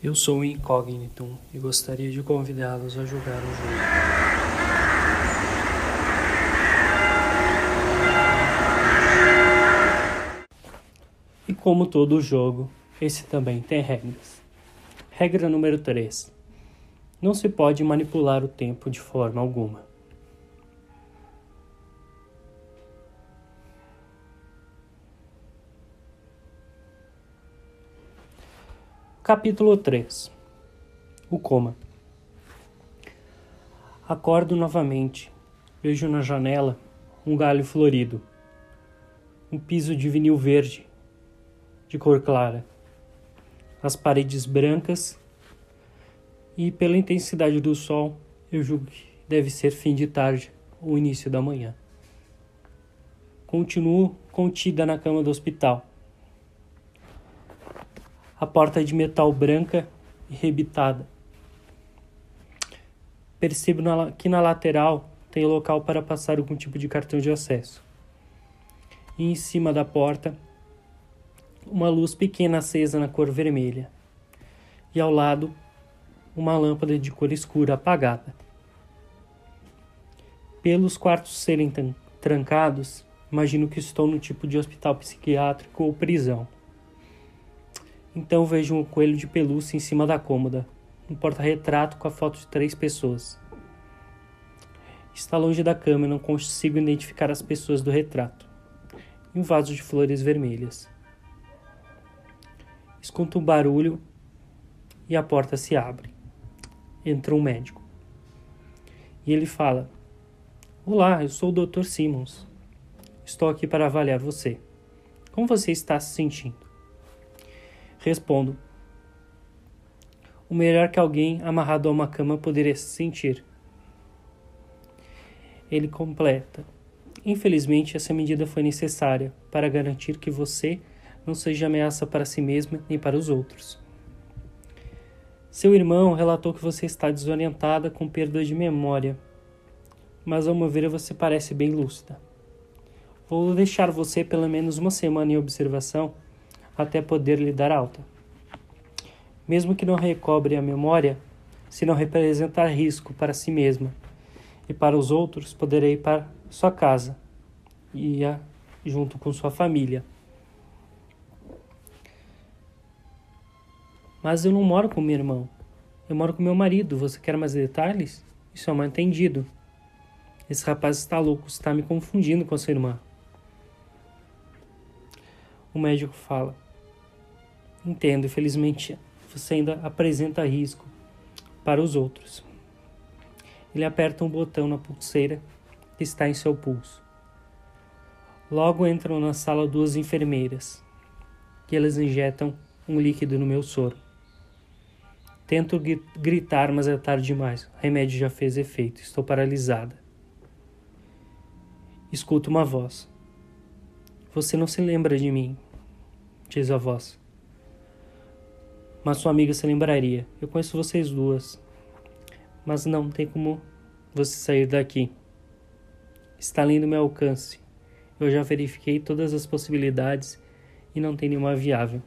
Eu sou o Incógnito e gostaria de convidá-los a jogar o jogo. E como todo jogo, esse também tem regras. Regra número 3. Não se pode manipular o tempo de forma alguma. Capítulo 3 O coma. Acordo novamente. Vejo na janela um galho florido. Um piso de vinil verde, de cor clara. As paredes brancas. E pela intensidade do sol, eu julgo que deve ser fim de tarde ou início da manhã. Continuo contida na cama do hospital a porta de metal branca e rebitada. Percebo que na lateral tem local para passar algum tipo de cartão de acesso. E em cima da porta, uma luz pequena acesa na cor vermelha. E ao lado, uma lâmpada de cor escura apagada. Pelos quartos serem trancados, imagino que estou no tipo de hospital psiquiátrico ou prisão. Então vejo um coelho de pelúcia em cima da cômoda, um porta-retrato com a foto de três pessoas. Está longe da cama e não consigo identificar as pessoas do retrato. E um vaso de flores vermelhas. Escuto um barulho e a porta se abre. Entra um médico. E ele fala: Olá, eu sou o Dr. Simmons. Estou aqui para avaliar você. Como você está se sentindo? Respondo: O melhor que alguém amarrado a uma cama poderia se sentir. Ele completa: Infelizmente, essa medida foi necessária para garantir que você não seja ameaça para si mesma nem para os outros. Seu irmão relatou que você está desorientada com perda de memória, mas ao meu ver você parece bem lúcida. Vou deixar você pelo menos uma semana em observação até poder lhe dar alta. Mesmo que não recobre a memória, se não representar risco para si mesma e para os outros, poderei ir para sua casa e ir junto com sua família. Mas eu não moro com meu irmão. Eu moro com meu marido. Você quer mais detalhes? Isso é mal entendido. Esse rapaz está louco, está me confundindo com a sua irmã. O médico fala: Entendo, infelizmente você ainda apresenta risco para os outros. Ele aperta um botão na pulseira que está em seu pulso. Logo entram na sala duas enfermeiras, que elas injetam um líquido no meu soro. Tento gritar, mas é tarde demais. O remédio já fez efeito. Estou paralisada. Escuto uma voz. Você não se lembra de mim, diz a voz mas sua amiga se lembraria. Eu conheço vocês duas, mas não tem como você sair daqui. Está além do meu alcance. Eu já verifiquei todas as possibilidades e não tem nenhuma viável.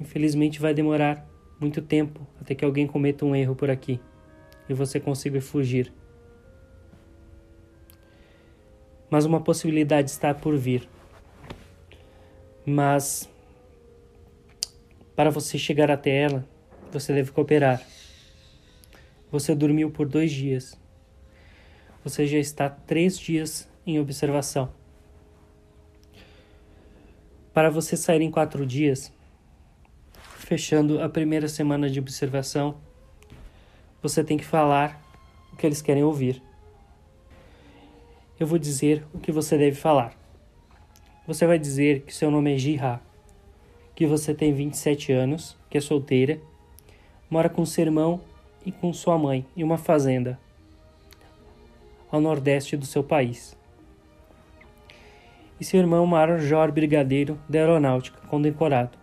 Infelizmente vai demorar muito tempo até que alguém cometa um erro por aqui e você consiga fugir. Mas uma possibilidade está por vir. Mas para você chegar até ela, você deve cooperar. Você dormiu por dois dias. Você já está três dias em observação. Para você sair em quatro dias, fechando a primeira semana de observação, você tem que falar o que eles querem ouvir. Eu vou dizer o que você deve falar. Você vai dizer que seu nome é Jihá que você tem 27 anos, que é solteira, mora com seu irmão e com sua mãe em uma fazenda ao nordeste do seu país. E seu irmão Major Brigadeiro da Aeronáutica, condecorado.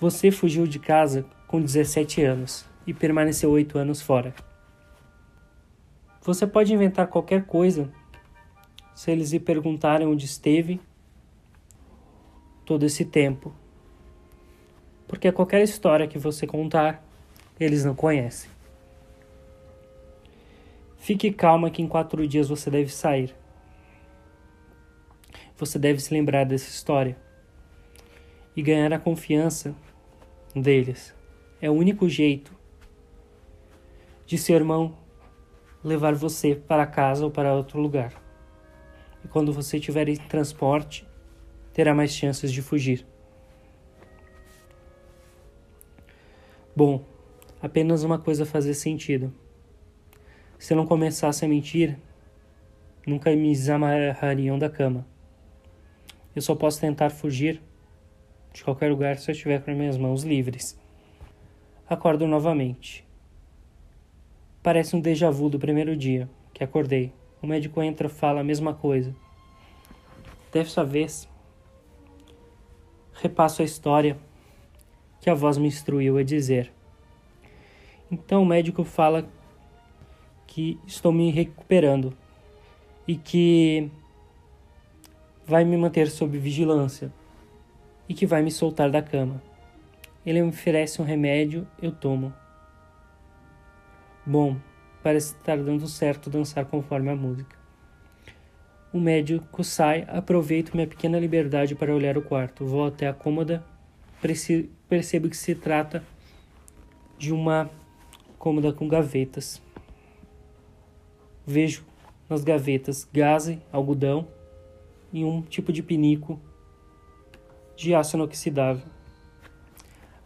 Você fugiu de casa com 17 anos e permaneceu 8 anos fora. Você pode inventar qualquer coisa se eles lhe perguntarem onde esteve todo esse tempo Porque qualquer história que você contar, eles não conhecem. Fique calma que em quatro dias você deve sair. Você deve se lembrar dessa história e ganhar a confiança deles. É o único jeito de seu irmão levar você para casa ou para outro lugar. E quando você estiver em transporte, terá mais chances de fugir. Bom, apenas uma coisa fazia sentido. Se eu não começasse a mentir, nunca me desamarrariam da cama. Eu só posso tentar fugir de qualquer lugar se eu estiver com as minhas mãos livres. Acordo novamente. Parece um déjà vu do primeiro dia que acordei. O médico entra e fala a mesma coisa. Dessa vez, repasso a história que a voz me instruiu a dizer. Então o médico fala que estou me recuperando e que vai me manter sob vigilância e que vai me soltar da cama. Ele me oferece um remédio, eu tomo. Bom, parece estar dando certo dançar conforme a música. O médico sai, aproveito minha pequena liberdade para olhar o quarto. Vou até a cômoda, percebo que se trata de uma cômoda com gavetas. Vejo nas gavetas gaze, algodão e um tipo de pinico de aço inoxidável.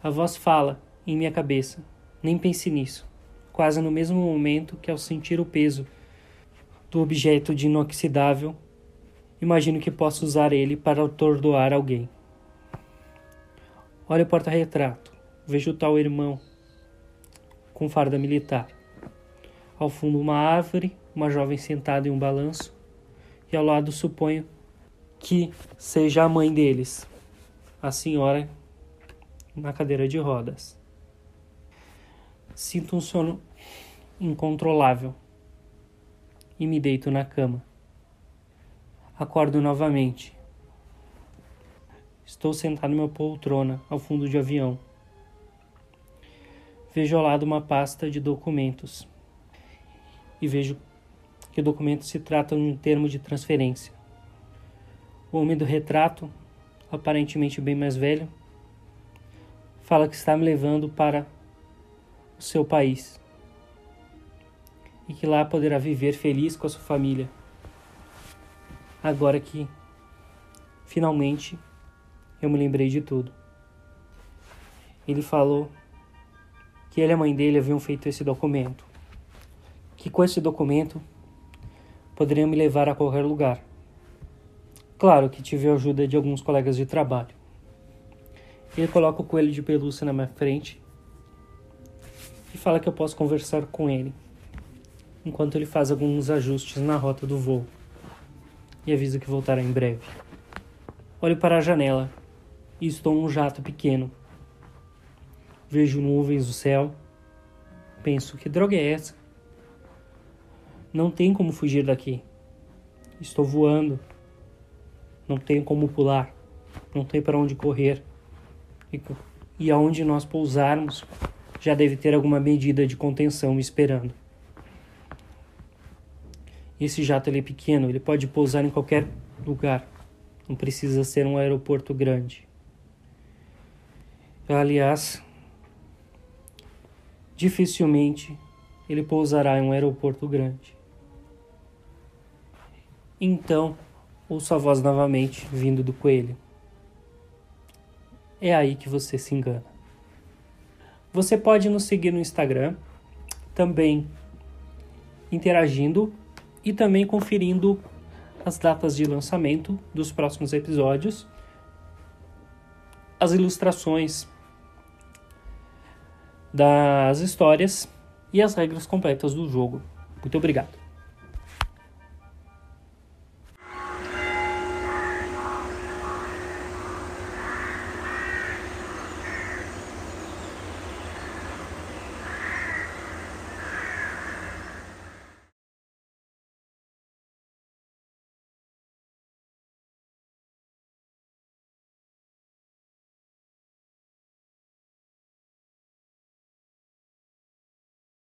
A voz fala em minha cabeça. Nem pense nisso. Quase no mesmo momento que ao sentir o peso do objeto de inoxidável, imagino que posso usar ele para atordoar alguém. Olho o porta-retrato. Vejo o tal irmão com farda militar. Ao fundo, uma árvore, uma jovem sentada em um balanço, e ao lado suponho que seja a mãe deles, a senhora na cadeira de rodas. Sinto um sono incontrolável e me deito na cama. Acordo novamente. Estou sentado em uma poltrona ao fundo de avião. Vejo ao lado uma pasta de documentos e vejo que o documento se trata de um termo de transferência. O homem do retrato aparentemente bem mais velho, fala que está me levando para o seu país e que lá poderá viver feliz com a sua família. Agora que finalmente eu me lembrei de tudo. Ele falou que ele e a mãe dele haviam feito esse documento, que com esse documento poderiam me levar a qualquer lugar. Claro que tive a ajuda de alguns colegas de trabalho. Ele coloca o coelho de pelúcia na minha frente e fala que eu posso conversar com ele, enquanto ele faz alguns ajustes na rota do voo e avisa que voltará em breve. Olho para a janela e estou num jato pequeno. Vejo nuvens no céu. Penso, que droga é essa? Não tem como fugir daqui. Estou voando não tem como pular, não tem para onde correr. E, e aonde nós pousarmos, já deve ter alguma medida de contenção esperando. Esse jato é pequeno, ele pode pousar em qualquer lugar. Não precisa ser um aeroporto grande. Aliás, dificilmente ele pousará em um aeroporto grande. Então, ouço a voz novamente vindo do coelho. É aí que você se engana. Você pode nos seguir no Instagram, também interagindo e também conferindo as datas de lançamento dos próximos episódios, as ilustrações das histórias e as regras completas do jogo. Muito obrigado.